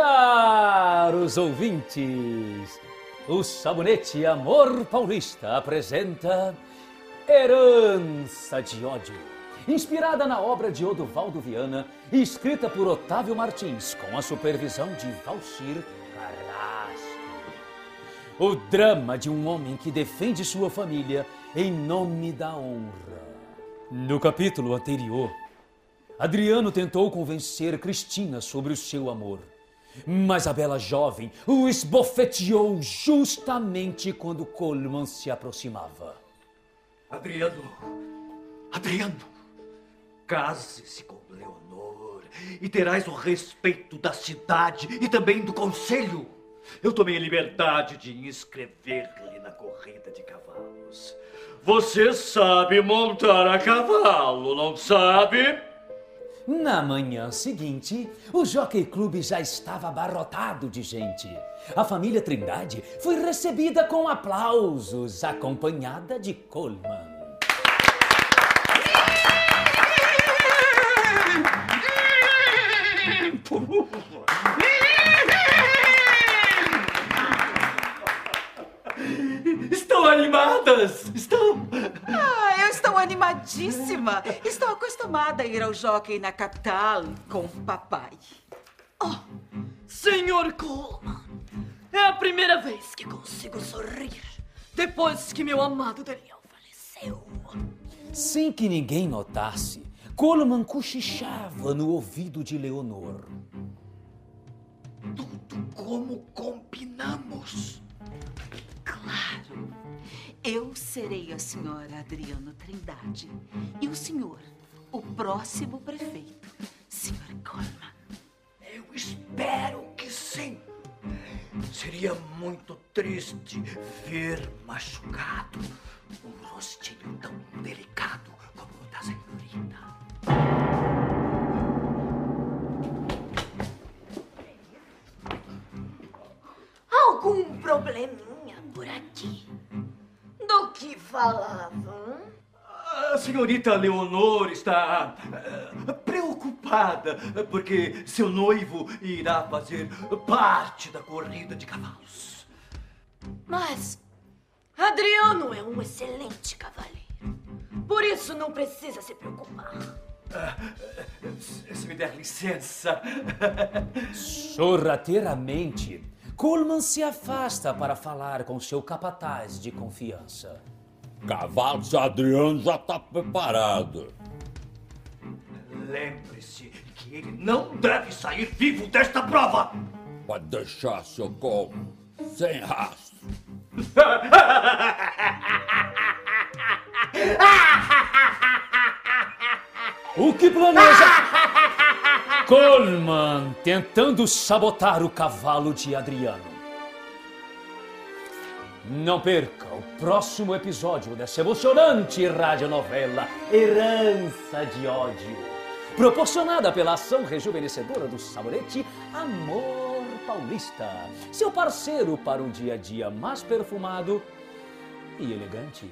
Caros ouvintes, o Sabonete Amor Paulista apresenta Herança de Ódio, inspirada na obra de Odovaldo Viana e escrita por Otávio Martins, com a supervisão de Valcir Carrasco. O drama de um homem que defende sua família em nome da honra. No capítulo anterior, Adriano tentou convencer Cristina sobre o seu amor. Mas a bela jovem o esbofeteou justamente quando Coleman se aproximava. Adriano, Adriano, case-se com Leonor e terás o respeito da cidade e também do conselho. Eu tomei a liberdade de inscrever-lhe na corrida de cavalos. Você sabe montar a cavalo, não sabe? Na manhã seguinte, o Jockey Club já estava abarrotado de gente. A família Trindade foi recebida com aplausos, acompanhada de Coleman. Estão animadas? Estão? Estou acostumada a ir ao jockey na capital com o papai. Oh, senhor Coleman, é a primeira vez que consigo sorrir depois que meu amado Daniel faleceu. Sem que ninguém notasse, Coleman cochichava no ouvido de Leonor. Tudo como combinamos. Eu serei a senhora Adriano Trindade e o senhor, o próximo prefeito, senhor Coleman. Eu espero que sim. Seria muito triste ver machucado um rostinho tão delicado como o da senhorita. Algum probleminha por aqui? Falavam? A senhorita Leonor está eh, preocupada porque seu noivo irá fazer parte da corrida de cavalos. Mas Adriano é um excelente cavaleiro. Por isso não precisa se preocupar. Se me der licença. Sorrateiramente, Coleman se afasta para falar com seu capataz de confiança. Cavalos Adriano já está preparado. Lembre-se que ele não deve sair vivo desta prova. Pode deixar, seu como. Sem rastro. O que planeja? Coleman tentando sabotar o cavalo de Adriano. Não perca o próximo episódio dessa emocionante radionovela Herança de Ódio, proporcionada pela ação rejuvenescedora do sabonete Amor Paulista, seu parceiro para um dia a dia mais perfumado e elegante.